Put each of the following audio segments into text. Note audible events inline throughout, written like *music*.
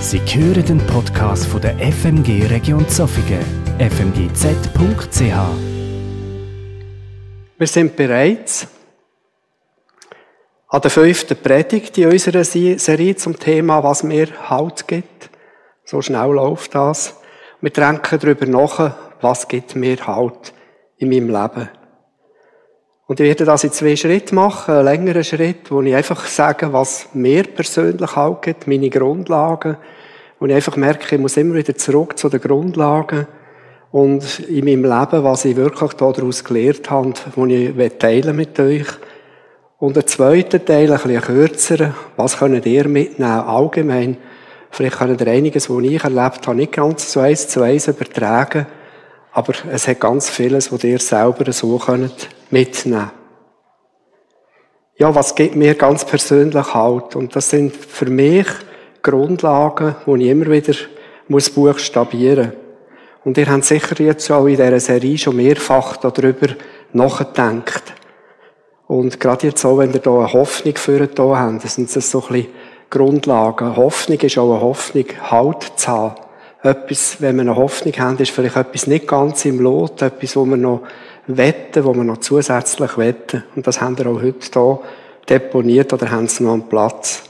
Sie hören den Podcast von der FMG Region Zofingen, fmgz.ch. Wir sind bereits an der fünften Predigt in unserer Serie zum Thema, was mir Halt gibt. So schnell läuft das. Wir denken darüber nach, was gibt mir Halt in meinem Leben. Und ich werde das in zwei Schritten machen, einen längeren Schritt, wo ich einfach sage, was mir persönlich gibt, meine Grundlagen, wo ich einfach merke, ich muss immer wieder zurück zu den Grundlagen und in meinem Leben, was ich wirklich daraus gelernt habe, wo ich teilen mit euch. Und der zweite Teil, ein bisschen kürzer, was könnt ihr mitnehmen, allgemein. Vielleicht könnt ihr einiges, was ich erlebt habe, nicht ganz so eins zu eins übertragen, aber es hat ganz vieles, was ihr selber so könnt mitnehmen. Ja, was gibt mir ganz persönlich Halt? Und das sind für mich Grundlagen, die ich immer wieder muss buchstabieren Und ihr habt sicher jetzt auch in dieser Serie schon mehrfach darüber nachgedacht. Und gerade jetzt auch, wenn ihr hier eine Hoffnung für da habt, sind das so ein bisschen Grundlagen. Hoffnung ist auch eine Hoffnung, Halt zu haben. Etwas, wenn wir eine Hoffnung haben, ist vielleicht etwas nicht ganz im Lot, etwas, wo wir noch wetten, wo wir noch zusätzlich wetten. Und das haben wir auch heute hier deponiert oder haben es noch am Platz.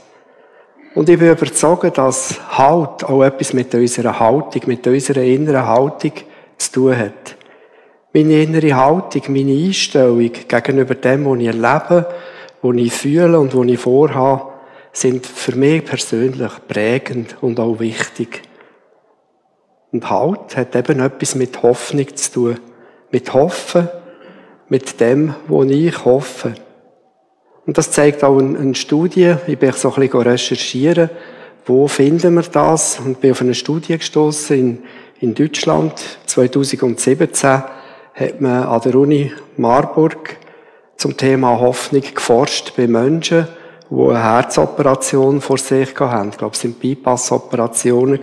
Und ich bin überzeugt, dass Halt auch etwas mit unserer Haltung, mit unserer inneren Haltung zu tun hat. Meine innere Haltung, meine Einstellung gegenüber dem, was ich erlebe, was ich fühle und was ich vorhabe, sind für mich persönlich prägend und auch wichtig. Und Halt hat eben etwas mit Hoffnung zu tun. Mit Hoffen, mit dem, wo ich hoffe. Und das zeigt auch eine Studie. Ich bin so ein bisschen recherchieren, wo finden wir das? Und bin auf eine Studie gestoßen in, in Deutschland. 2017 hat man an der Uni Marburg zum Thema Hoffnung geforscht bei Menschen, die eine Herzoperation vor sich hatten. Ich glaube, es sind Bypass-Operationen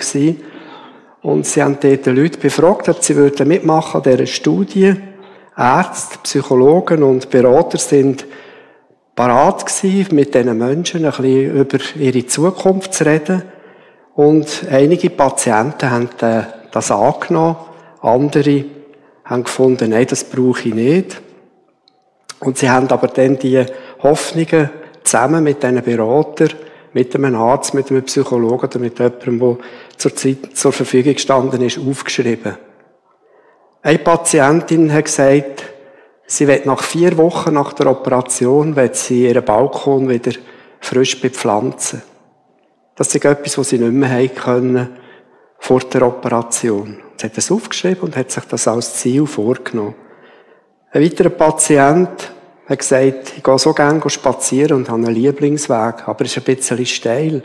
Und sie haben dort die Leute befragt, ob sie mitmachen an dieser Studie. Ärzte, Psychologen und Berater sind parat gewesen, mit diesen Menschen ein bisschen über ihre Zukunft zu reden. Und einige Patienten haben äh, das angenommen, andere haben gefunden, nein, das brauche ich nicht. Und sie haben aber dann die Hoffnungen zusammen mit diesen Beratern, mit einem Arzt, mit einem Psychologen oder mit jemandem, der zur Zeit zur Verfügung gestanden ist, aufgeschrieben. Eine Patientin hat gesagt, Sie wird nach vier Wochen nach der Operation wird sie ihren Balkon wieder frisch bepflanzen. Das ist etwas, was sie nicht mehr haben können vor der Operation. Sie hat das aufgeschrieben und hat sich das als Ziel vorgenommen. Ein weiterer Patient hat gesagt, ich gehe so gerne spazieren und habe einen Lieblingsweg, aber es ist ein bisschen steil.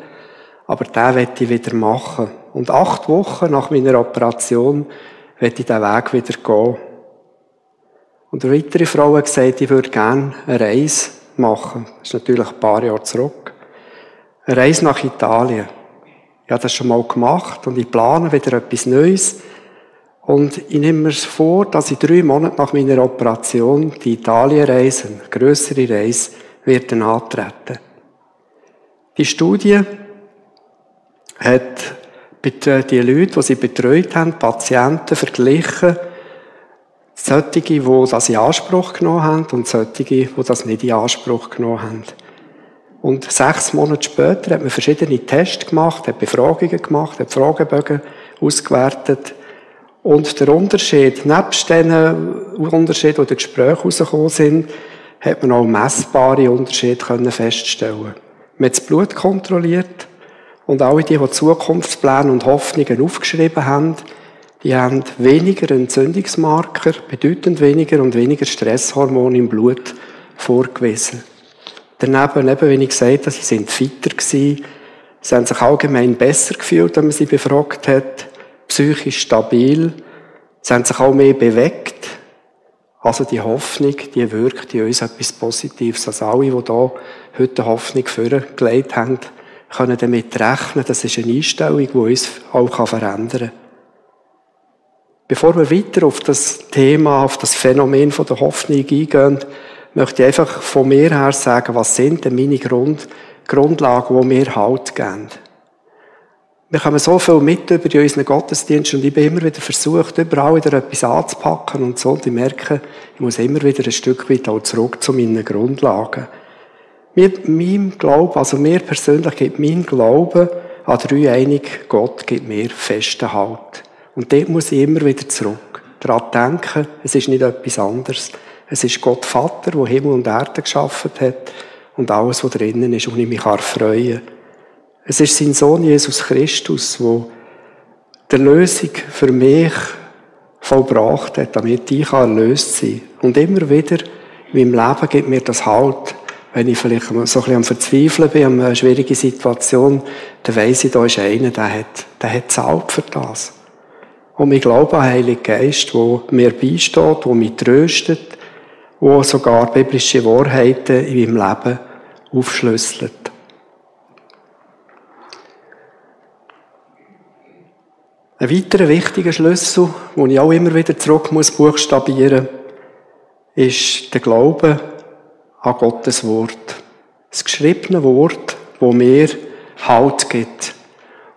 Aber den werde ich wieder machen. Und acht Wochen nach meiner Operation werde ich diesen Weg wieder gehen. Und eine weitere Frau hat gesagt, ich würde gerne eine Reise machen. Das ist natürlich ein paar Jahre zurück. Eine Reise nach Italien. Ich habe das schon mal gemacht und ich plane wieder etwas Neues. Und ich nehme mir vor, dass ich drei Monate nach meiner Operation die Italienreise, eine grössere Reise, werde antreten. Die Studie hat die Leute, die sie betreut haben, Patienten verglichen solche, die das in Anspruch genommen haben und solche, die das nicht in Anspruch genommen haben. Und sechs Monate später hat man verschiedene Tests gemacht, hat Befragungen gemacht, hat Fragebögen ausgewertet. Und der Unterschied, nebst den Unterschieden, die in den Gesprächen herausgekommen sind, hat man auch messbare Unterschiede feststellen Man hat das Blut kontrolliert und alle die, die Zukunftspläne und Hoffnungen aufgeschrieben haben, die haben weniger Entzündungsmarker, bedeutend weniger und weniger Stresshormone im Blut vorgewiesen. Daneben, eben, wie ich gesagt habe, sie sind fitter gewesen, sie haben sich allgemein besser gefühlt, wenn man sie befragt hat, psychisch stabil, sie haben sich auch mehr bewegt. Also die Hoffnung, die wirkt in uns etwas Positives. Also alle, die da heute Hoffnung vorgelegt haben, können damit rechnen, das ist eine Einstellung, die uns auch verändern kann. Bevor wir weiter auf das Thema, auf das Phänomen der Hoffnung eingehen, möchte ich einfach von mir her sagen, was sind denn meine Grund, Grundlagen, die mir Halt geben. Wir kommen so viel mit über unseren Gottesdienst und ich bin immer wieder versucht, überall wieder etwas anzupacken und so. Und ich merke, ich muss immer wieder ein Stück weit auch zurück zu meinen Grundlagen. Mit meinem Glauben, also mir persönlich gibt mein Glauben an drei einig Gott gibt mir festen Halt. Und dort muss ich immer wieder zurück. Daran denken, es ist nicht etwas anderes. Es ist Gott Vater, der Himmel und Erde geschaffen hat und alles, was drinnen ist, und ich mich freuen kann. Es ist sein Sohn Jesus Christus, der die Lösung für mich vollbracht hat, damit ich erlöst sein kann. Und immer wieder in meinem Leben gibt mir das Halt, wenn ich vielleicht so ein bisschen am Verzweifeln bin, an einer schwierigen Situation, dann weiss ich, da ist einer, der hat, der hat zahlt für das. Und ich glaube an den Heiligen Geist, der mir beisteht, der mich tröstet, der sogar biblische Wahrheiten in meinem Leben aufschlüsselt. Ein weiterer wichtiger Schlüssel, den ich auch immer wieder zurück muss buchstabieren, ist der Glaube an Gottes Wort. Das geschriebene Wort, wo mir Halt gibt.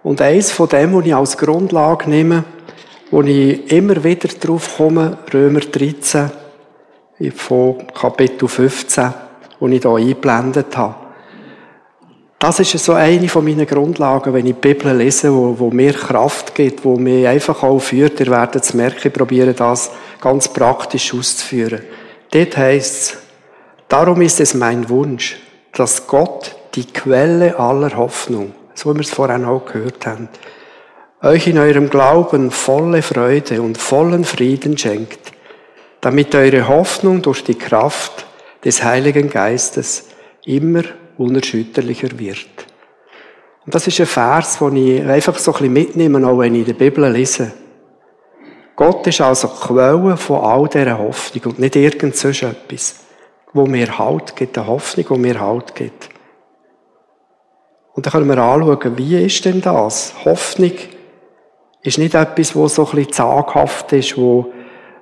Und eins von dem, was ich als Grundlage nehme, wo ich immer wieder drauf komme, Römer 13, von Kapitel 15, wo ich hier eingeblendet habe. Das ist so eine von meinen Grundlagen, wenn ich die Bibel lese, wo, wo mir Kraft gibt, wo mir einfach auch führt. Ihr werdet es merken, ich probiere das ganz praktisch auszuführen. Dort heißt es, darum ist es mein Wunsch, dass Gott die Quelle aller Hoffnung, so wie wir es vorhin auch gehört haben, euch in eurem Glauben volle Freude und vollen Frieden schenkt, damit eure Hoffnung durch die Kraft des Heiligen Geistes immer unerschütterlicher wird. Und das ist ein Vers, den ich einfach so ein bisschen mitnehme, auch wenn ich in der Bibel lese. Gott ist also die Quelle von all dieser Hoffnung und nicht irgend so etwas, wo mir Halt gibt, eine Hoffnung, wo mir Halt gibt. Und dann können wir anschauen, wie ist denn das? Hoffnung ist nicht etwas, wo so ein bisschen zaghaft ist, wo,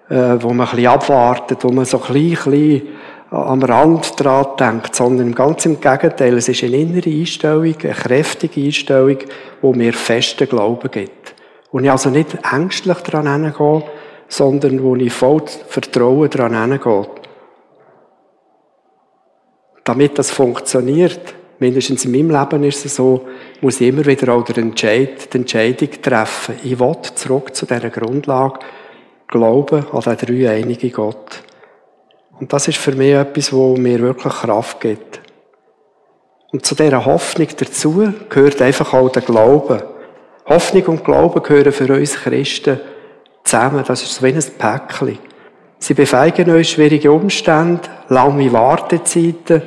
äh, wo man ein bisschen abwartet, wo man so ein bisschen, ein bisschen am Rand dran denkt, sondern ganz im Gegenteil. Es ist eine innere Einstellung, eine kräftige Einstellung, die mir festen Glauben gibt. Wo ich also nicht ängstlich daran hingehe, sondern wo ich voll Vertrauen daran hingehe. Damit das funktioniert, mindestens in meinem Leben ist es so, muss ich immer wieder auch den Entscheid, die Entscheidung treffen. Ich will zurück zu dieser Grundlage, glauben an den dreieinigen Gott. Und das ist für mich etwas, wo mir wirklich Kraft gibt. Und zu dieser Hoffnung dazu gehört einfach auch der Glaube. Hoffnung und Glaube gehören für uns Christen zusammen. Das ist so wie ein Päckchen. Sie befeigen uns schwierige Umstände, lange Wartezeiten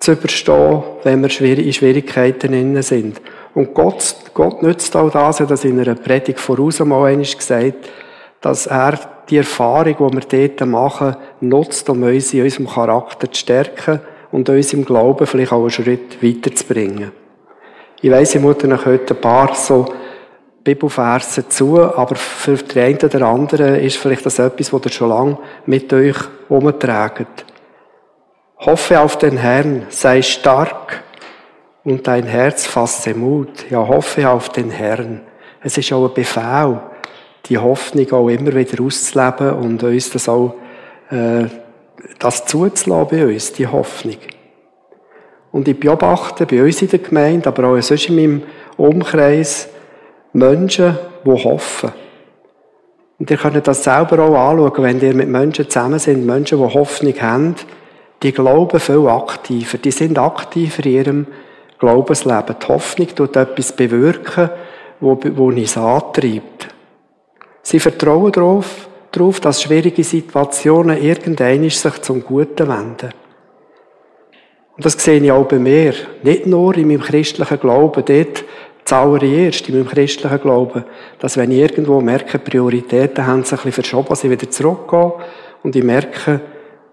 zu überstehen, wenn wir in Schwierigkeiten innen sind. Und Gott, Gott nützt auch das, er das in einer Predigt voraus mal einmal gesagt, dass er die Erfahrung, die wir dort machen, nutzt, um uns in unserem Charakter zu stärken und uns im Glauben vielleicht auch einen Schritt weiterzubringen. Ich weiss, ich muss euch heute ein paar so Bibelverse zu, aber für den einen oder anderen ist vielleicht das etwas, was ihr schon lange mit euch umtragt. Hoffe auf den Herrn, sei stark und dein Herz fasse Mut. Ja, hoffe auf den Herrn. Es ist auch ein Befehl die Hoffnung auch immer wieder auszuleben und uns das auch, äh, das zuzulassen bei uns, die Hoffnung. Und ich beobachte bei uns in der Gemeinde, aber auch sonst in meinem Umkreis, Menschen, die hoffen. Und ihr könnt das selber auch anschauen, wenn ihr mit Menschen zusammen sind, Menschen, die Hoffnung haben, die glauben viel aktiver, die sind aktiver in ihrem Glaubensleben. Die Hoffnung tut etwas bewirken, wo, wo uns antreibt. Sie vertrauen darauf, darauf, dass schwierige Situationen irgendein sich zum Guten wenden. Und das sehe ich auch bei mir. Nicht nur in meinem christlichen Glauben, dort zuallererst in meinem christlichen Glauben, dass wenn ich irgendwo merke, Prioritäten haben sich ein bisschen verschoben, dass ich wieder zurückgehe und ich merke,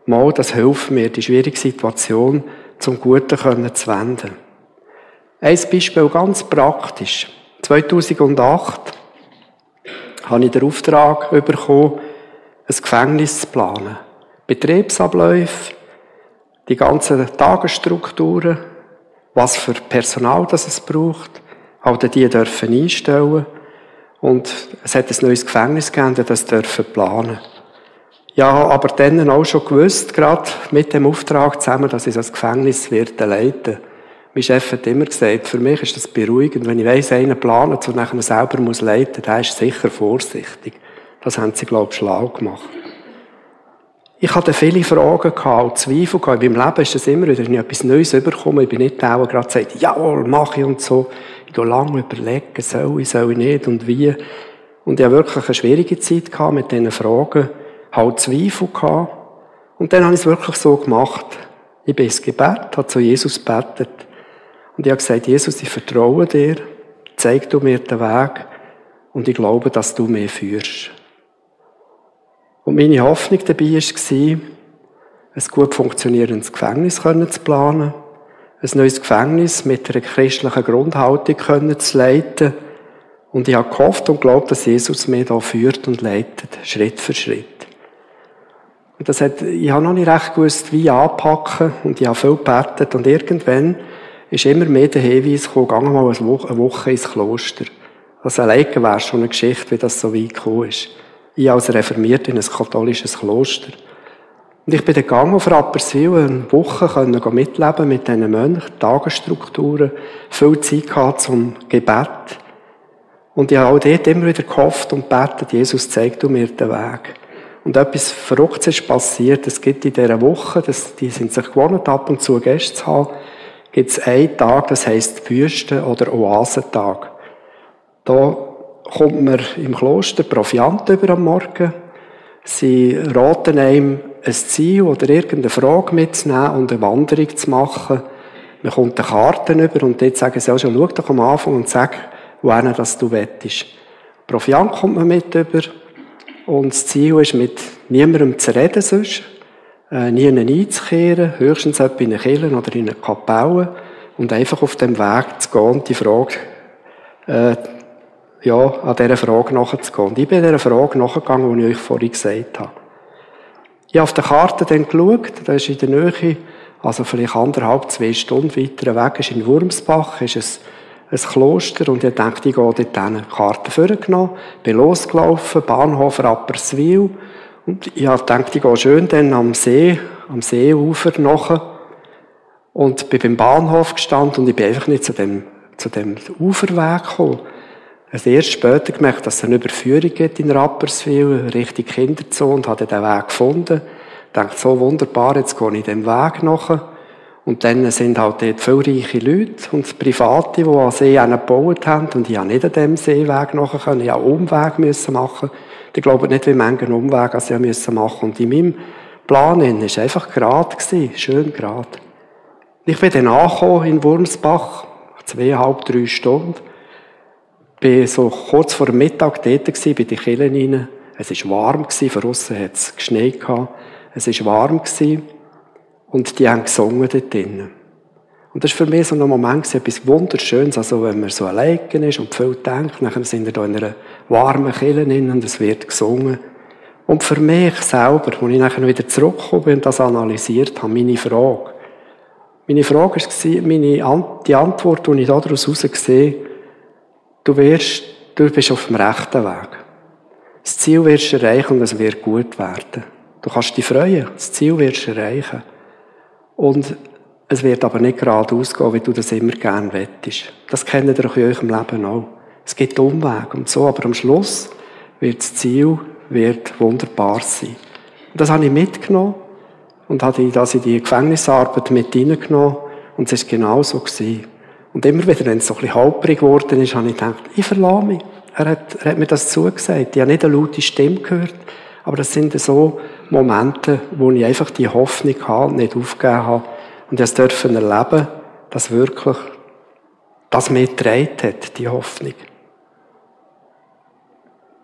mal, das hilft mir, die schwierige Situation zum Guten zu wenden. Ein Beispiel ganz praktisch. 2008 habe ich den Auftrag bekommen, ein Gefängnis zu planen. Betriebsabläufe, die ganzen Tagesstrukturen, was für Personal das es braucht, halt die dürfen einstellen und es hat ein neues Gefängnis gegeben, das dürfen planen. Ja, aber dann auch schon gewusst, gerade mit dem Auftrag zusammen, dass ich das Gefängnis werde leiten. Mein Chef hat immer gesagt, für mich ist das beruhigend, wenn ich weiss, einer plant und nachher selber muss leiten, der ist sicher vorsichtig. Das haben sie, glaube ich, schlau gemacht. Ich hatte viele Fragen gehabt, Zweifel gehabt. In meinem Leben ist es immer wieder, wenn ich etwas Neues überkomme, ich bin nicht der, der gerade sagt, jawohl, mache ich und so. Ich gehe lange überlegen, soll ich, soll ich nicht und wie. Und ich hatte wirklich eine schwierige Zeit gehabt mit diesen Fragen, halt Zweifel gehabt. Und dann habe ich es wirklich so gemacht. Ich bin ins Gebet, habe zu Jesus gebetet. Und ich habe gesagt, Jesus, ich vertraue dir, zeig du mir den Weg und ich glaube, dass du mir führst. Und meine Hoffnung dabei war, ein gut funktionierendes Gefängnis zu planen, ein neues Gefängnis mit einer christlichen Grundhaltung zu leiten. Und ich habe gehofft und glaubt, dass Jesus mir da führt und leitet, Schritt für Schritt. Und das hat, ich habe noch nicht recht gewusst, wie anpacken, und ich habe viel gebetet, und irgendwann ist immer mehr der Hinweis gekommen, geh mal eine Woche ins Kloster. Das alleine wäre schon eine Geschichte, wie das so weit gekommen ist ich als Reformiert in ein katholisches Kloster. Und ich bin dann gegangen auf Rapperswil, eine Woche können mitleben mit diesen Mönchen, Tagesstrukturen, viel Zeit gehabt zum Gebet. Und ich habe auch dort immer wieder gehofft und betet, Jesus, zeig du mir den Weg. Und etwas Verrücktes ist passiert. Es gibt in dieser Woche, das, die sind sich gewohnt, ab und zu Gäste zu haben, gibt es einen Tag, das heisst Wüsten- oder Oasentag. Da kommt man im Kloster Proviant über am Morgen. Sie raten einem, ein Ziel oder irgendeine Frage mitzunehmen und eine Wanderung zu machen. Man kommt eine Karte über und dort sagen sie auch schon, schau doch am Anfang und sag, wohin das du wettest. Proviant kommt man mit über und das Ziel ist, mit niemandem zu reden sonst, äh, nie einzukehren, höchstens in eine Kirche oder in eine Kapelle und einfach auf dem Weg zu gehen und die Frage äh, ja, an dieser Frage nachzugehen. Und ich bin dieser Frage nachgegangen, die ich euch vorhin gesagt habe. Ich habe auf der Karte dann geschaut, da ist in der Nähe, also vielleicht anderthalb, zwei Stunden weiter weg, ist in Wurmsbach, ist ein, ein Kloster, und ich dachte, ich gehe dort hin. Karte vorgenommen, bin losgelaufen, Bahnhof Rapperswil, und ich gedacht, ich gehe schön dann am See, am Seeufer nachher, und bin beim Bahnhof gestanden, und ich bin einfach nicht zu dem, zu dem Uferweg gekommen. Also erst später gemerkt, dass es eine Überführung gibt in Rapperswil, Richtung Kinderzone, und habe den Weg gefunden. Ich dachte, so wunderbar, jetzt gehe ich dem Weg nach. Und dann sind halt dort viele reiche Leute und Private, die an See gebaut haben. Und ich habe nicht an dem Seeweg nachher können. Ich habe einen Umweg müssen machen. Ich glaube nicht, wie manche einen Umweg also ich müssen machen. Und in meinem Plan war es einfach gerade schön gerade. Ich bin dann angekommen in Wurmsbach, zweieinhalb, drei Stunden bin so kurz vor dem Mittag dort gewesen, bei den Killen rein. Es war warm gewesen, von aussen hat es geschneit gehabt. Es war warm gewesen. Und die haben gesungen dort drinnen. Und das war für mich so ein Moment etwas Wunderschönes. Also, wenn man so allein ist und viel denkt, dann sind wir da in einer warmen Kille drin und es wird gesungen. Und für mich selber, als ich nachher wieder zurückgekommen bin und das analysiert habe, meine Frage. Meine Frage war, meine, die Antwort, die ich daraus herausgesehen Du wirst, du bist auf dem rechten Weg. Das Ziel wirst du erreichen und es wird gut werden. Du kannst dich freuen. Das Ziel wirst du erreichen. Und es wird aber nicht geradeaus gehen, wie du das immer gerne wettest. Das kennt ihr in eurem Leben auch. Es gibt Umwege und so, aber am Schluss wird das Ziel wird wunderbar sein. Und das habe ich mitgenommen und habe das in die Gefängnisarbeit mit hineingenommen und es ist genau so gewesen. Und immer wieder, wenn es so ein bisschen halperig geworden ist, habe ich gedacht, ich verlasse mich. Er hat, er hat mir das zugesagt. Ich habe nicht eine laute Stimme gehört. Aber das sind so Momente, wo ich einfach die Hoffnung habe nicht aufgegeben habe. Und ich durfte erleben, dass wirklich das mir getragen hat, die Hoffnung.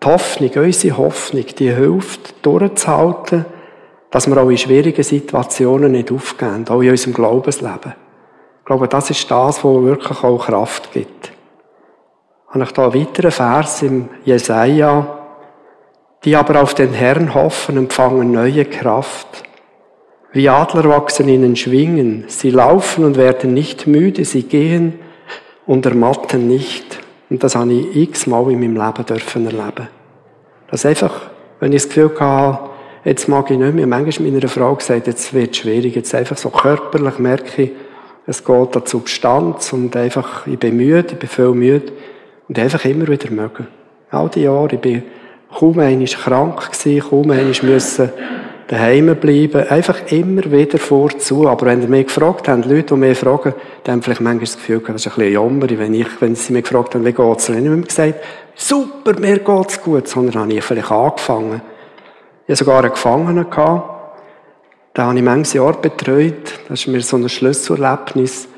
Die Hoffnung, unsere Hoffnung, die hilft, durchzuhalten, dass wir auch in schwierigen Situationen nicht aufgeben, auch in unserem Glaubensleben. Glaube, das ist das, was wirklich auch Kraft gibt. Habe ich da einen weiteren Vers im Jesaja, die aber auf den Herrn hoffen, empfangen neue Kraft. Wie Adler wachsen ihnen Schwingen. Sie laufen und werden nicht müde. Sie gehen und ermatten nicht. Und das habe ich x-mal in meinem Leben dürfen erleben. Dass einfach, wenn ich das Gefühl hatte, jetzt mag ich nicht mehr, manchmal meiner Frau gesagt, jetzt wird es schwierig, jetzt einfach so körperlich merke ich, es geht an die Substanz und einfach, ich bin müde, ich bin viel müde und einfach immer wieder mögen. All die Jahre, ich bin kaum einmal krank gewesen, kaum einmal müssen daheim bleiben, einfach immer wieder vorzu. Aber wenn ihr mich gefragt habt, Leute, die mich fragen, die haben vielleicht manchmal das Gefühl, das ist ein bisschen jammer, wenn, ich, wenn sie mich gefragt haben, wie geht's, dann habe ich immer gesagt, super, mir geht's gut, sondern habe ich vielleicht angefangen. Ich hatte sogar einen Gefangenen gehabt, den habe ich manches Jahr betreut, das ist mir so ein Schlüsselerlebnis.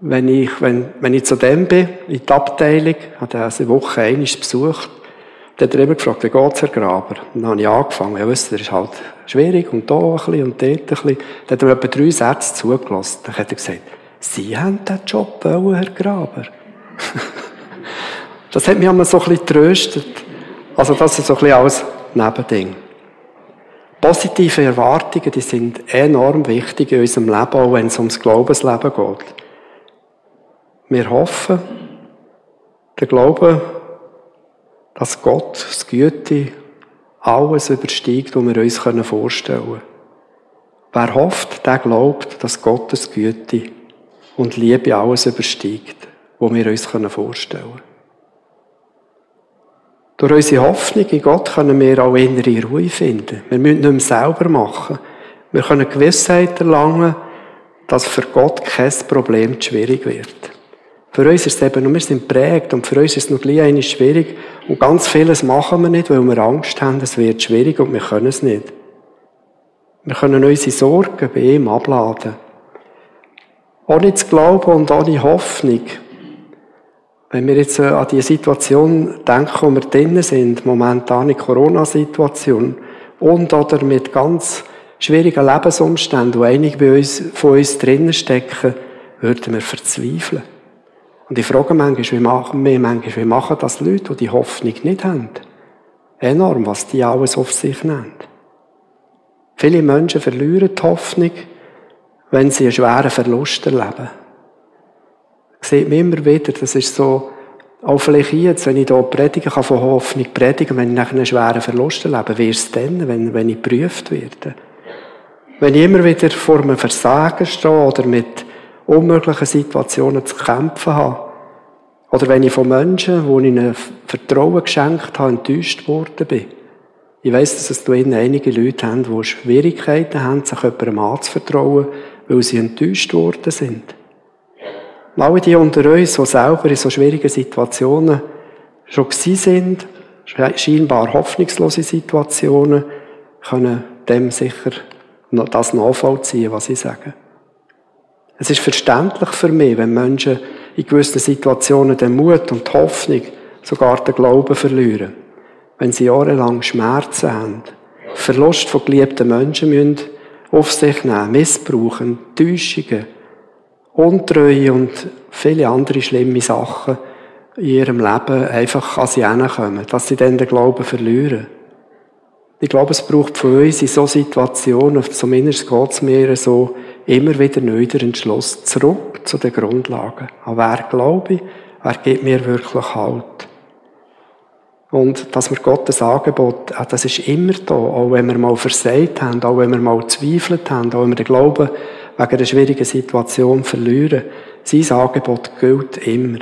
Wenn ich, wenn, wenn ich zu dem bin, in die Abteilung, habe ich eine Woche einmal besucht, dann hat er eben gefragt, wie geht's, Herr Graber? Und dann habe ich angefangen. Ja, wisst ihr, ist halt schwierig und da ein bisschen und dort ein bisschen. Dann hat er etwa drei Sätze zugelassen. Dann hat er gesagt, Sie haben diesen Job wollen, Herr Graber. *laughs* das hat mich einmal so ein bisschen tröstet. Also das ist so ein bisschen als Nebending. Positive Erwartungen, die sind enorm wichtig in unserem Leben, auch wenn es ums Glaubensleben geht. Wir hoffen, der Glaube dass Gott, das Güte, alles übersteigt, was wir uns vorstellen können. Wer hofft, der glaubt, dass Gottes Güte und Liebe alles übersteigt, was wir uns vorstellen können. Durch unsere Hoffnung in Gott können wir auch innere Ruhe finden. Wir müssen nicht mehr selber machen. Wir können Gewissheit erlangen, dass für Gott kein Problem schwierig wird. Für uns ist es eben, wir sind prägt und für uns ist es noch gleich schwierig und ganz vieles machen wir nicht, weil wir Angst haben, es wird schwierig und wir können es nicht. Wir können unsere Sorgen bei ihm abladen. Ohne zu glauben und ohne Hoffnung. Wenn wir jetzt äh, an die Situation denken, wo wir drinnen sind, momentan in Corona-Situation, und oder mit ganz schwierigen Lebensumständen, wo einige von uns drinnen stecken, würden wir verzweifeln. Und ich frage manchmal, wie machen wir manchmal, wie machen das Leute, die die Hoffnung nicht haben? Enorm, was die alles auf sich nehmen. Viele Menschen verlieren die Hoffnung, wenn sie einen schweren Verlust erleben. Sieht man immer wieder, das ist so, auch vielleicht jetzt, wenn ich hier predigen kann, von Hoffnung predigen, wenn ich nachher einen schweren Verlust erlebe, wie ist es dann, wenn, wenn ich geprüft werde? Wenn ich immer wieder vor einem Versagen stehe oder mit unmöglichen Situationen zu kämpfen habe. Oder wenn ich von Menschen, wo ich ihnen Vertrauen geschenkt habe, enttäuscht worden bin. Ich weiss, dass es da einige Leute haben, die Schwierigkeiten haben, sich jemandem anzuvertrauen, weil sie enttäuscht worden sind. Und alle die unter uns, die selber in so schwierigen Situationen schon gewesen sind, scheinbar hoffnungslose Situationen, können dem sicher das nachvollziehen, was ich sage. Es ist verständlich für mich, wenn Menschen in gewissen Situationen den Mut und die Hoffnung, sogar den Glauben verlieren. Wenn sie jahrelang Schmerzen haben, Verlust von geliebten Menschen müssen auf sich nehmen, missbrauchen, Täuschungen, Untreue und viele andere schlimme Sachen in ihrem Leben einfach an sie kommen, dass sie dann den Glauben verlieren. Ich glaube, es braucht von uns in solchen Situationen, zumindest geht es mir so, immer wieder neu der Entschluss zurück zu den Grundlagen. An wer glaube ich? Wer gibt mir wirklich Halt? Und dass wir Gottes Angebot, das ist immer da, auch wenn wir mal versagt haben, auch wenn wir mal zweifelt haben, auch wenn wir den Glauben wegen einer schwierigen Situation verlieren. Sein Angebot gilt immer.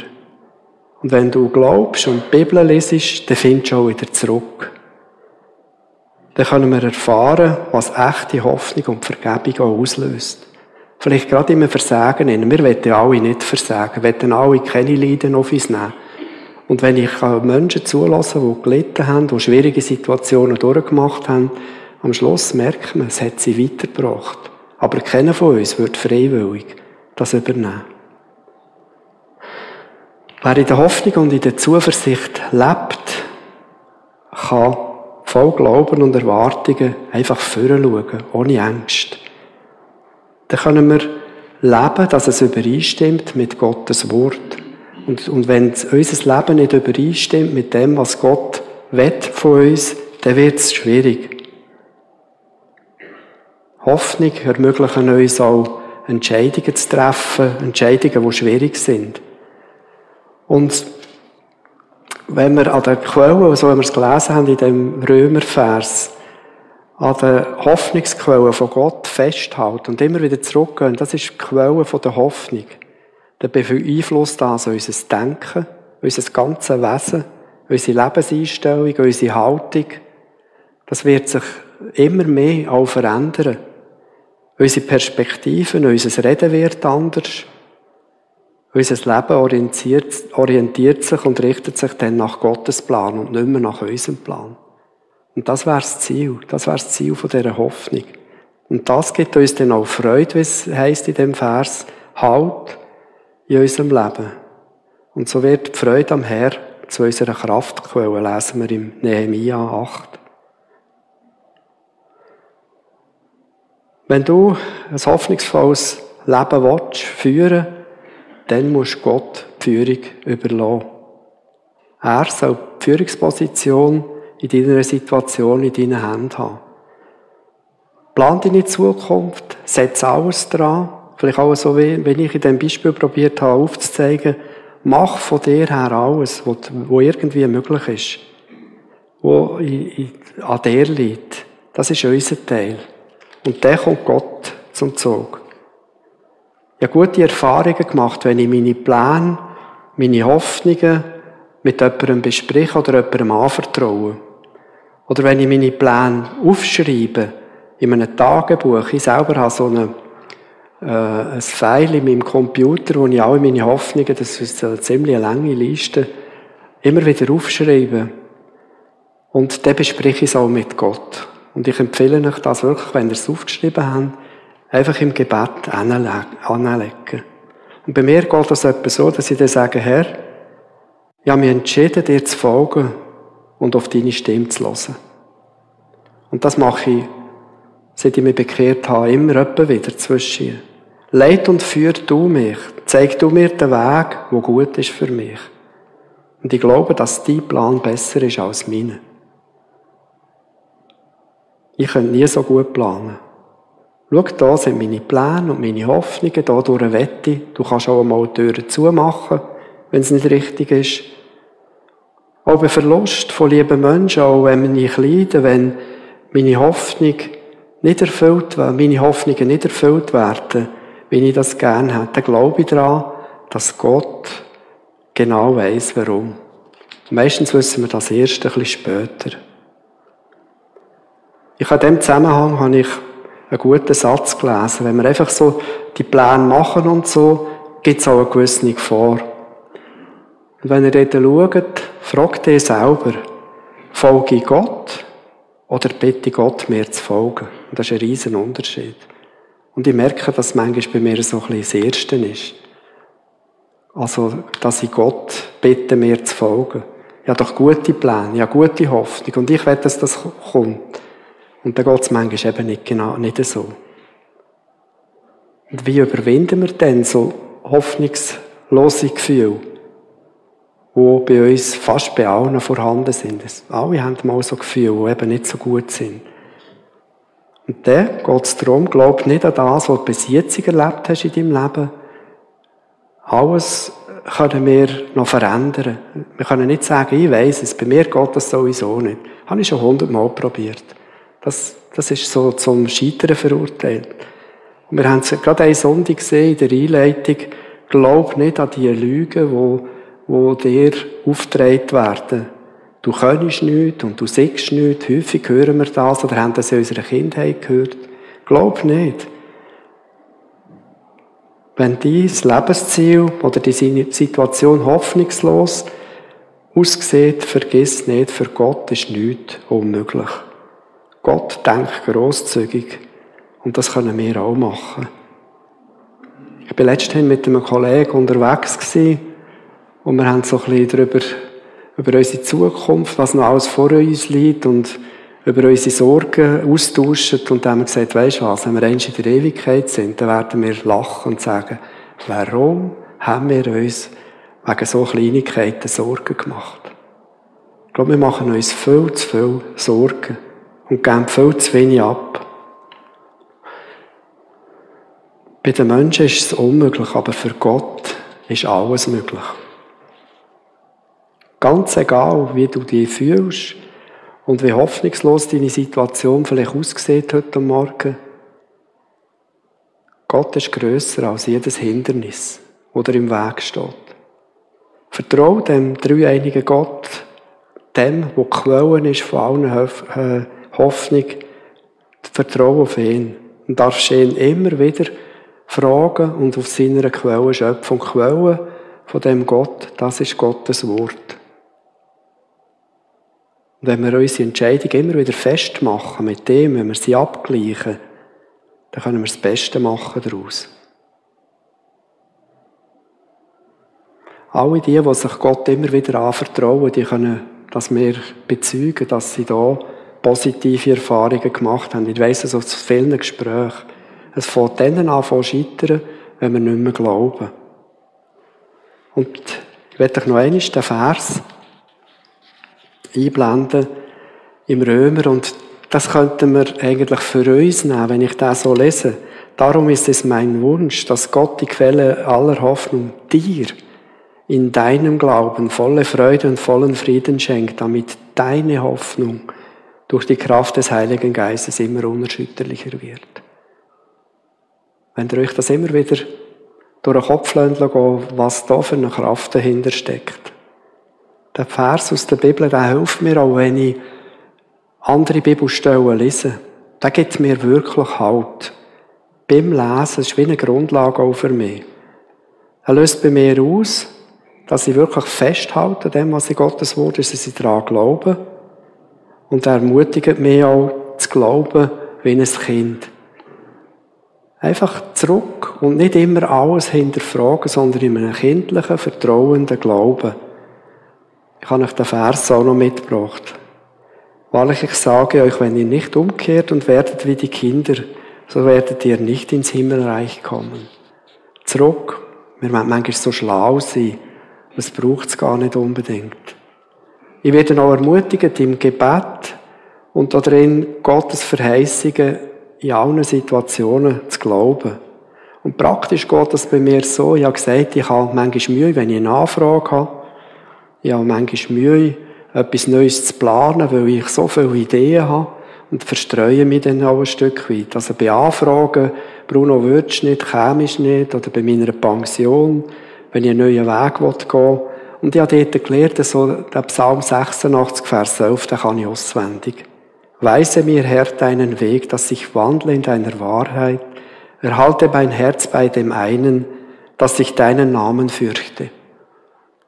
Und wenn du glaubst und die Bibel lesest, dann findest du auch wieder zurück. Dann können wir erfahren, was echte Hoffnung und Vergebung auch auslöst. Vielleicht gerade immer Versagen nennen. Wir wollen alle nicht versagen. Wir wollen alle keine Leiden auf uns nehmen. Und wenn ich Menschen zulasse, die gelitten haben, die schwierige Situationen durchgemacht haben, am Schluss merkt man, es hat sie weitergebracht. Aber keiner von uns wird freiwillig das übernehmen. Wer in der Hoffnung und in der Zuversicht lebt, kann voll Glauben und Erwartungen einfach schauen, ohne Angst dann können wir leben, dass es übereinstimmt mit Gottes Wort. Und, und wenn unser Leben nicht übereinstimmt mit dem, was Gott will von uns, dann wird es schwierig. Hoffnung ermöglichen uns auch, Entscheidungen zu treffen, Entscheidungen, die schwierig sind. Und wenn wir an der Quelle, so wie wir es gelesen haben in dem Römervers, an der Hoffnungsquelle von Gott festhalten und immer wieder zurückgehen, das ist die Quelle der Hoffnung. Dann beeinflusst das unser Denken, unser ganzes Wesen, unsere Lebenseinstellung, unsere Haltung. Das wird sich immer mehr auch verändern. Unsere Perspektiven, unser Reden wird anders. Unser Leben orientiert, orientiert sich und richtet sich dann nach Gottes Plan und nicht mehr nach unserem Plan. Und das wäre das Ziel. Das wäre das Ziel von dieser Hoffnung. Und das gibt uns dann auch Freude, wie es heisst in dem Vers, Halt in unserem Leben. Und so wird die Freude am Herr zu unserer Kraftquelle, lesen wir im Nehemia 8. Wenn du ein hoffnungsvolles Leben willst, führen, dann musst du Gott die Führung überlassen. Er soll die Führungsposition in deiner Situation in deinen Händen haben. Plan deine Zukunft, setz alles dran. Vielleicht auch so, wie, ich in dem Beispiel probiert habe aufzuzeigen, mach von dir her alles, was, was irgendwie möglich ist, was an dir liegt. Das ist unser Teil. Und dann kommt Gott zum Zug. Ich habe gute Erfahrungen gemacht, wenn ich meine Pläne, meine Hoffnungen mit jemandem bespreche oder jemandem anvertraue. Oder wenn ich meine Pläne aufschreibe, in einem Tagebuch, ich selber habe so eine, äh, ein Pfeil in meinem Computer, wo ich alle meine Hoffnungen, das ist eine ziemlich lange Liste, immer wieder aufschreibe. Und dann bespreche ich es auch mit Gott. Und ich empfehle euch das wirklich, wenn ihr es aufgeschrieben habt, einfach im Gebet anlegen. Und bei mir geht das etwa so, dass ich dann sage, Herr, ich habe mich entschieden, dir zu folgen und auf deine Stimme zu hören. Und das mache ich, seit ich mich bekehrt habe, immer öppe wieder zwischen. Leit und führ du mich. Zeig du mir den Weg, wo gut ist für mich. Und ich glaube, dass dein Plan besser ist als meine. Ich könnte nie so gut planen. Schau, da sind meine Pläne und meine Hoffnungen, da durch Wette. Du kannst auch mal die Türen zumachen, wenn es nicht richtig ist. Auch bei Verlust von lieben Menschen, auch wenn ich leide, wenn meine Hoffnung nicht erfüllt wird, meine Hoffnungen nicht erfüllt werden, wie ich das gerne hätte, dann glaube ich daran, dass Gott genau weiß, warum. Meistens wissen wir das erst ein bisschen später. Ich habe in dem Zusammenhang habe ich einen guten Satz gelesen. Wenn wir einfach so die Pläne machen und so, gibt es auch eine gewisse Gefahr. Und wenn ihr dort schaut, fragt ihr selber, folge ich Gott oder bitte Gott, mir zu folgen? Und das ist ein riesen Unterschied. Und ich merke, dass manchmal bei mir so ein bisschen das Erste ist. Also, dass ich Gott bitte, mir zu folgen. Ich habe doch gute Pläne, ich habe gute Hoffnung und ich will, dass das kommt. Und dann geht es manchmal eben nicht genau, nicht so. Und wie überwinden wir denn so hoffnungslose Gefühle? wo bei uns fast bei allen vorhanden sind. Alle haben mal so Gefühle, die eben nicht so gut sind. Und dann geht es darum, glaub nicht an das, was du bis jetzt erlebt hast in deinem Leben. Alles können wir noch verändern. Wir können nicht sagen, ich weiss es, bei mir geht das sowieso nicht. Das habe ich schon hundertmal probiert. Das, das ist so zum Scheitern verurteilt. Und wir haben es gerade einen Sonntag gesehen in der Einleitung, glaub nicht an die Lügen, die wo dir aufgetragen werden. Du kannst nichts und du siehst nichts. Häufig hören wir das oder haben das in unserer Kindheit gehört. Glaub nicht. Wenn dein Lebensziel oder die Situation hoffnungslos aussieht, vergiss nicht, für Gott ist nichts unmöglich. Gott denkt grosszügig und das können wir auch machen. Ich war letztens mit einem Kollegen unterwegs gewesen, und wir haben so ein bisschen darüber, über unsere Zukunft, was noch alles vor uns liegt und über unsere Sorgen austauschen und dann haben wir gesagt, weisst du was, wenn wir einst in der Ewigkeit sind, dann werden wir lachen und sagen, warum haben wir uns wegen so Kleinigkeiten Sorgen gemacht? Ich glaube, wir machen uns viel zu viel Sorgen und geben viel zu wenig ab. Bei den Menschen ist es unmöglich, aber für Gott ist alles möglich. Ganz egal, wie du dich fühlst und wie hoffnungslos deine Situation vielleicht aussieht heute Morgen. Gott ist grösser als jedes Hindernis, oder im Weg steht. Vertraue dem dreieinigen Gott, dem, wo die Quelle ist von allen Hoffnung, vertraue auf ihn. Und darfst ihn immer wieder fragen und auf seiner Quelle schöpfen. Und Quelle von dem Gott, das ist Gottes Wort. Und wenn wir unsere Entscheidung immer wieder festmachen mit dem, wenn wir sie abgleichen, dann können wir das Beste machen daraus. Alle die, die sich Gott immer wieder anvertrauen, die können das mehr bezeugen, dass sie da positive Erfahrungen gemacht haben. Ich weiss es aus vielen Gesprächen. Es fängt denen an zu scheitern, wenn wir nicht mehr glauben. Und ich werde euch noch einmal den Vers einblenden im Römer und das könnten wir eigentlich für uns nehmen, wenn ich das so lese. Darum ist es mein Wunsch, dass Gott die Quelle aller Hoffnung dir in deinem Glauben volle Freude und vollen Frieden schenkt, damit deine Hoffnung durch die Kraft des Heiligen Geistes immer unerschütterlicher wird. Wenn ihr euch das immer wieder durch den Kopf gehen was da für eine Kraft dahinter steckt. Der Vers aus der Bibel, der hilft mir auch, wenn ich andere Bibelstellen lese. Der gibt mir wirklich Halt. Beim Lesen ist wie eine Grundlage auch für mich. Er löst bei mir aus, dass ich wirklich festhalte dem, was in Gottes Wort ist, dass ich daran glaube. Und er ermutigt mich auch zu glauben wie ein Kind. Einfach zurück und nicht immer alles hinterfragen, sondern in einem kindlichen, vertrauenden Glauben. Ich habe euch den Vers auch noch mitgebracht. Wahrlich, ich sage euch, wenn ihr nicht umkehrt und werdet wie die Kinder, so werdet ihr nicht ins Himmelreich kommen. Zurück. Wir wollen manchmal so schlau sein. Das braucht es gar nicht unbedingt. Ich werde auch ermutigt, im Gebet und darin Gottes Verheißungen in allen Situationen zu glauben. Und praktisch geht das bei mir so, ich habe gesagt, ich habe manchmal Mühe, wenn ich eine Anfrage habe. Ich habe manchmal Mühe, etwas Neues zu planen, weil ich so viele Ideen habe und verstreue mich dann auch ein Stück weit. Also bei Anfragen, Bruno, würdest du nicht, kämst nicht, oder bei meiner Pension, wenn ich einen neuen Weg gehen will. Und ich habe dort gelernt, so der Psalm 86, Vers 11, den kann ich auswendig. Weise mir, Herr, deinen Weg, dass ich wandle in deiner Wahrheit. Erhalte mein Herz bei dem einen, dass ich deinen Namen fürchte.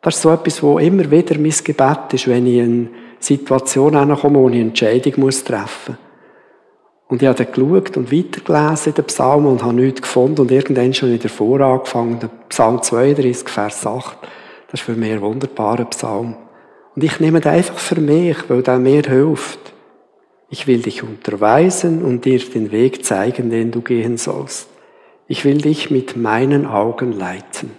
Das ist so etwas, wo immer wieder mein Gebet ist, wenn ich in eine Situation komme, wo ich eine Entscheidung muss treffen muss. Und ich habe dann geschaut und weitergelesen in den Psalmen und habe nichts gefunden und irgendwann schon wieder vor angefangen, der Psalm 32, Vers 8. Das ist für mich ein wunderbarer Psalm. Und ich nehme den einfach für mich, weil der mir hilft. Ich will dich unterweisen und dir den Weg zeigen, den du gehen sollst. Ich will dich mit meinen Augen leiten.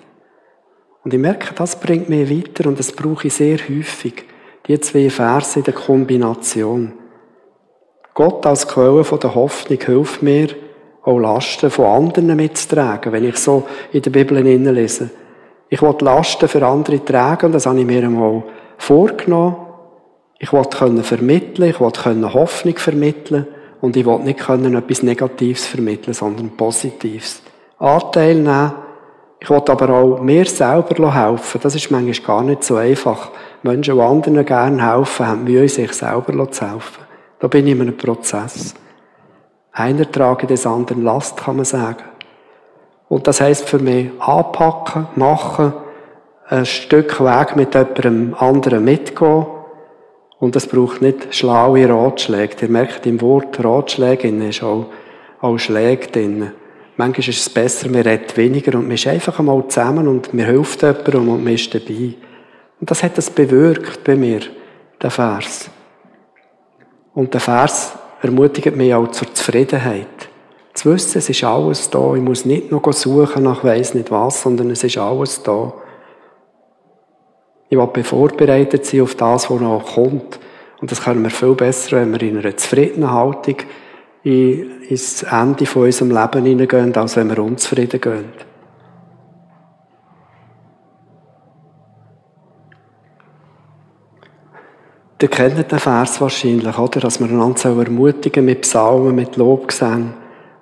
Und ich merke, das bringt mich weiter und das brauche ich sehr häufig. Die zwei Verse in der Kombination. Gott als Quelle von der Hoffnung hilft mir, auch Lasten von anderen mitzutragen, wenn ich so in der Bibel lese. Ich will Lasten für andere tragen das habe ich mir einmal vorgenommen. Ich können vermitteln, ich können Hoffnung vermitteln und ich will nicht können etwas Negatives vermitteln, sondern Positives. Anteil nehmen. Ich will aber auch mir selber helfen. Das ist manchmal gar nicht so einfach. Menschen, die anderen gerne helfen, haben Mühe, sich selber zu helfen. Da bin ich in einem Prozess. Einer trage des anderen Last, kann man sagen. Und das heißt für mich anpacken, machen, ein Stück Weg mit jemandem anderen mitgehen. Und es braucht nicht schlaue Ratschläge. Ihr merkt im Wort Ratschläge ist auch, auch Schläge drin. Manchmal ist es besser, man redet weniger und man ist einfach einmal zusammen und man hilft jemandem und man ist dabei. Und das hat das bewirkt bei mir, der Vers. Und der Vers ermutigt mich auch zur Zufriedenheit. Zu wissen, es ist alles da. Ich muss nicht noch suchen nach weiss nicht was, sondern es ist alles da. Ich will vorbereitet sein auf das, was noch kommt. Und das können wir viel besser, wenn wir in einer zufriedenen Haltung ins Ende von unserem Leben hineingehen, als wenn wir unzufrieden gehen. Ihr kennt den Vers wahrscheinlich, oder? Dass wir einander ermutigen mit Psalmen, mit Lobgesang.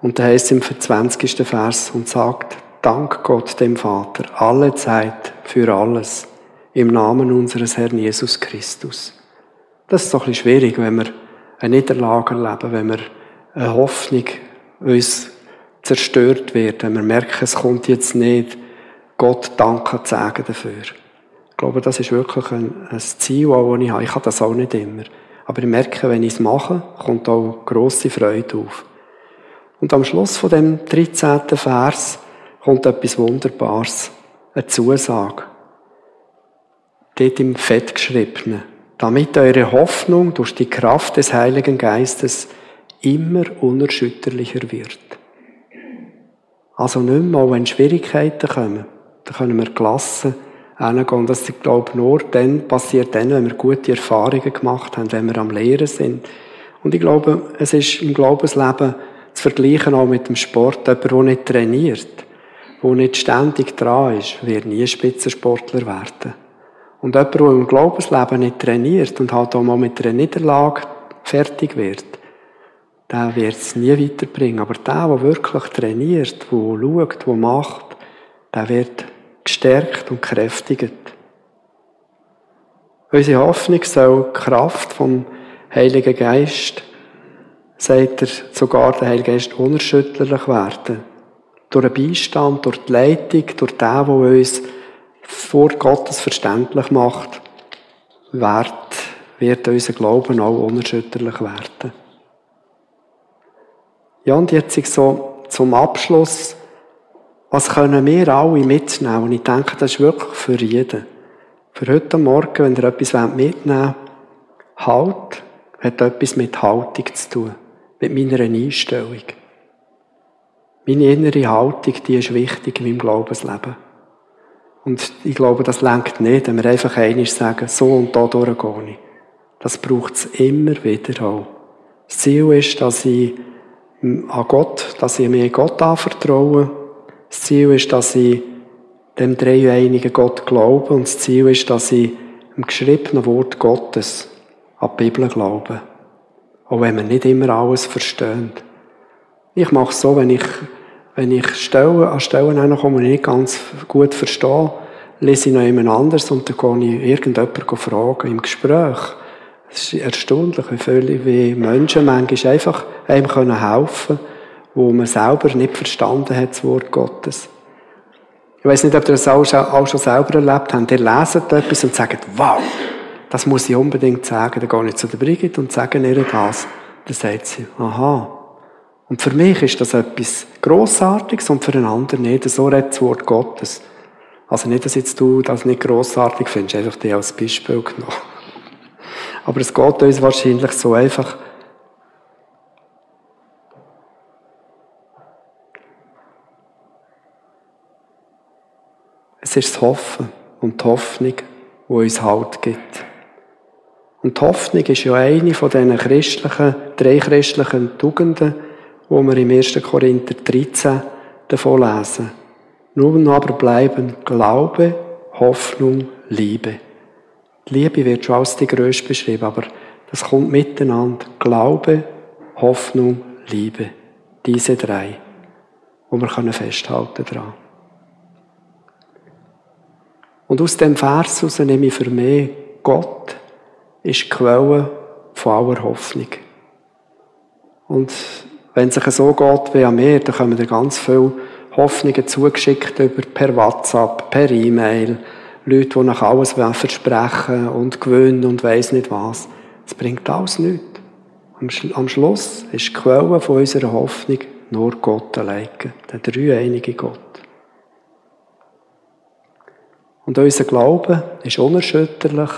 Und da heißt im 20. Vers und sagt, Dank Gott dem Vater, alle Zeit, für alles, im Namen unseres Herrn Jesus Christus. Das ist doch ein bisschen schwierig, wenn wir eine Niederlage erleben, wenn wir eine Hoffnung uns zerstört wird, wenn wir merken, es kommt jetzt nicht, Gott Danke zu sagen dafür. Ich glaube, das ist wirklich ein, ein Ziel, das ich habe. Ich habe das auch nicht immer. Aber ich merke, wenn ich es mache, kommt auch grosse Freude auf. Und am Schluss von dem 13. Vers kommt etwas Wunderbares. Eine Zusage. Dort im Fett geschrieben. Damit eure Hoffnung durch die Kraft des Heiligen Geistes immer unerschütterlicher wird. Also nicht mehr, wenn Schwierigkeiten kommen, dann können wir gelassen hingehen. Das, ich glaube, nur dann passiert dann, wenn wir gute Erfahrungen gemacht haben, wenn wir am Lehren sind. Und ich glaube, es ist im Glaubensleben vergleichen auch mit dem Sport. Jemand, der nicht trainiert, der nicht ständig dran ist, wird nie Spitzensportler werden. Und jemand, der im Glaubensleben nicht trainiert und halt auch mal mit einer Niederlage fertig wird, der wird es nie weiterbringen. Aber der, der wirklich trainiert, der schaut, der macht, der wird gestärkt und kräftigt. Unsere Hoffnung soll die Kraft vom Heiligen Geist, sagt er sogar der Heilige Geist, unerschütterlich werden. Durch den Beistand, durch die Leitung, durch den, der uns vor Gottes verständlich macht, wird, wird unser Glauben auch unerschütterlich werden. Ja, und jetzt so zum Abschluss was können wir alle mitnehmen? Und ich denke, das ist wirklich für jeden. Für heute Morgen, wenn ihr etwas mitnehmen wollt, Halt hat etwas mit Haltung zu tun. Mit meiner Einstellung. Meine innere Haltung, die ist wichtig in meinem Glaubensleben. Und ich glaube, das lenkt nicht, wenn wir einfach einmal sagen, so und da durchgehe ich. Das braucht es immer wieder auch. Das Ziel ist, dass ich an Gott, dass ich mir Gott anvertraue das Ziel ist, dass ich dem dreieinigen Gott glaube und das Ziel ist, dass ich im geschriebenen Wort Gottes an die Bibel glaube. Auch wenn man nicht immer alles versteht. Ich mache es so, wenn ich, wenn ich Stellen, an Stellen komme, die ich nicht ganz gut verstehe, lese ich noch jemand anderes und dann gehe ich irgendjemanden fragen im Gespräch. Es ist erstaunlich, wie viele wie Menschen manchmal einfach einem helfen können wo man selber nicht verstanden hat, das Wort Gottes. Ich weiß nicht, ob ihr das auch schon selber erlebt habt. Ihr leset etwas und sagt, wow, das muss ich unbedingt sagen. Dann gehe ich zu der Brigitte und sage ihr das. Dann sagt sie, aha. Und für mich ist das etwas Grossartiges und für einen anderen nicht. So redet das Wort Gottes. Also nicht, dass jetzt du das nicht grossartig findest, einfach die als Beispiel genommen. Aber es geht uns wahrscheinlich so einfach, Es ist das Hoffen und die Hoffnung, die uns Halt gibt. Und die Hoffnung ist ja eine von diesen christlichen, drei christlichen Tugenden, die wir im 1. Korinther 13 davon lesen. Nun aber bleiben Glaube, Hoffnung, Liebe. Die Liebe wird schon als die größte beschrieben, aber das kommt miteinander. Glaube, Hoffnung, Liebe. Diese drei, wo wir festhalten daran. Und aus dem Vers heraus nehme ich für mich, Gott ist die Quelle von aller Hoffnung. Und wenn es sich so geht wie an mir, dann kommen da ganz viele Hoffnungen zugeschickt über per WhatsApp, per E-Mail, Leute, die nach alles versprechen und gewinnen und weiss nicht was. Das bringt alles nichts. Am Schluss ist die Quelle von unserer Hoffnung nur Gott allein, der dreieinige Gott. Und unser Glaube ist unerschütterlich,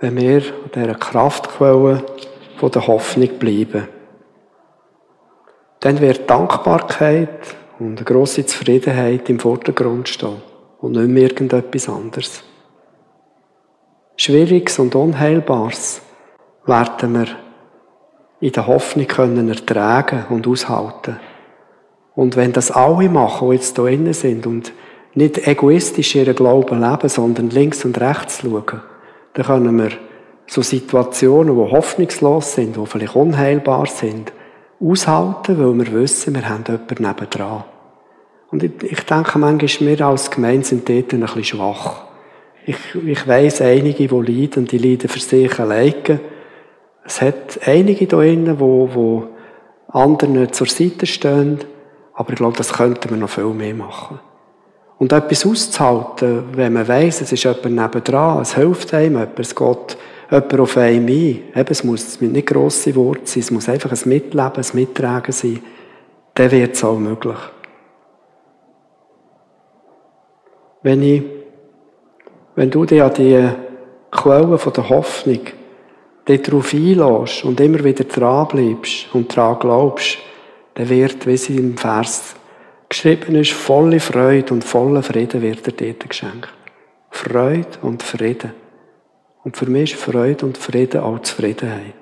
wenn wir an dieser Kraftquelle von der Hoffnung bleiben. Dann wird Dankbarkeit und eine grosse Zufriedenheit im Vordergrund stehen und nicht mehr irgendetwas anderes. Schwieriges und Unheilbares werden wir in der Hoffnung können ertragen und aushalten. Und wenn das alle machen, die jetzt hier innen sind und nicht egoistisch ihren Glauben leben, sondern links und rechts schauen, dann können wir so Situationen, die hoffnungslos sind, die vielleicht unheilbar sind, aushalten, weil wir wissen, wir haben jemanden nebendran. Und ich, ich denke, manchmal wir als Gemeinde sind dort ein bisschen schwach. Ich, ich weiss, einige, die leiden, die leiden für sich alleine. Es hat einige da drinnen, die, die anderen zur Seite stehen. Aber ich glaube, das könnten wir noch viel mehr machen. Und etwas auszuhalten, wenn man weiss, es ist jemand nebendran, es hilft einem es geht jemand auf einem ein. Eben, es muss nicht grosse Worte sein, es muss einfach ein Mitleben, ein Mittragen sein. Dann wird es auch möglich. Wenn, ich, wenn du dich an die Quellen von der Hoffnung darauf einlässt und immer wieder dranbleibst und daran glaubst, dann wird, wie sie im Vers geschrieben ist, volle Freude und voller Frieden wird er dort geschenkt. Freude und Frieden. Und für mich ist Freude und Frieden auch Zufriedenheit.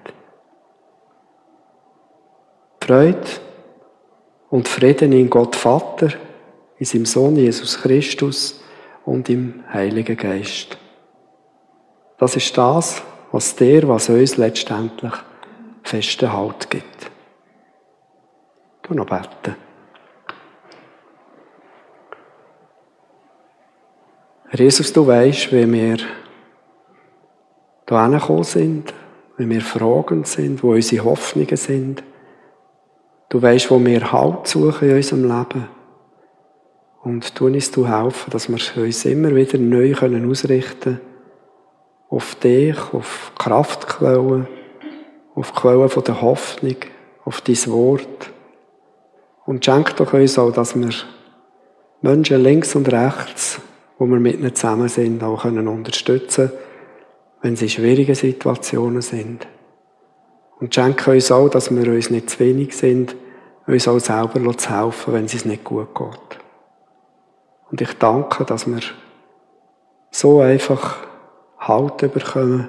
Freude und Frieden in Gott Vater, in seinem Sohn Jesus Christus und im Heiligen Geist. Das ist das, was der, was uns letztendlich festen Halt gibt. Du noch beten. Jesus, du weißt, wie wir da angekommen sind, wie wir Fragen sind, wo unsere Hoffnungen sind. Du weißt, wo wir Halt suchen in unserem Leben. Und tu uns du helfen, dass wir uns immer wieder neu können ausrichten auf dich, auf Kraftquellen, auf Quellen von der Hoffnung, auf dein Wort. Und schenk doch uns auch, dass wir Menschen links und rechts, wo wir mit ihnen zusammen sind, auch können unterstützen wenn sie in schwierigen Situationen sind. Und schenke uns auch, dass wir uns nicht zu wenig sind, uns auch selber zu helfen, wenn es nicht gut geht. Und ich danke, dass wir so einfach Halt bekommen,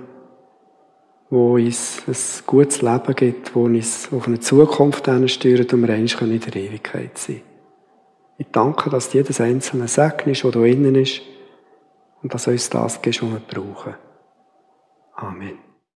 wo uns ein gutes Leben gibt, wo uns auf eine Zukunft steuert und wir eigentlich in der Ewigkeit sein Ich danke, dass jedes einzelne Segen ist, das da innen ist und dass uns das gibt, was wir brauchen. Amen.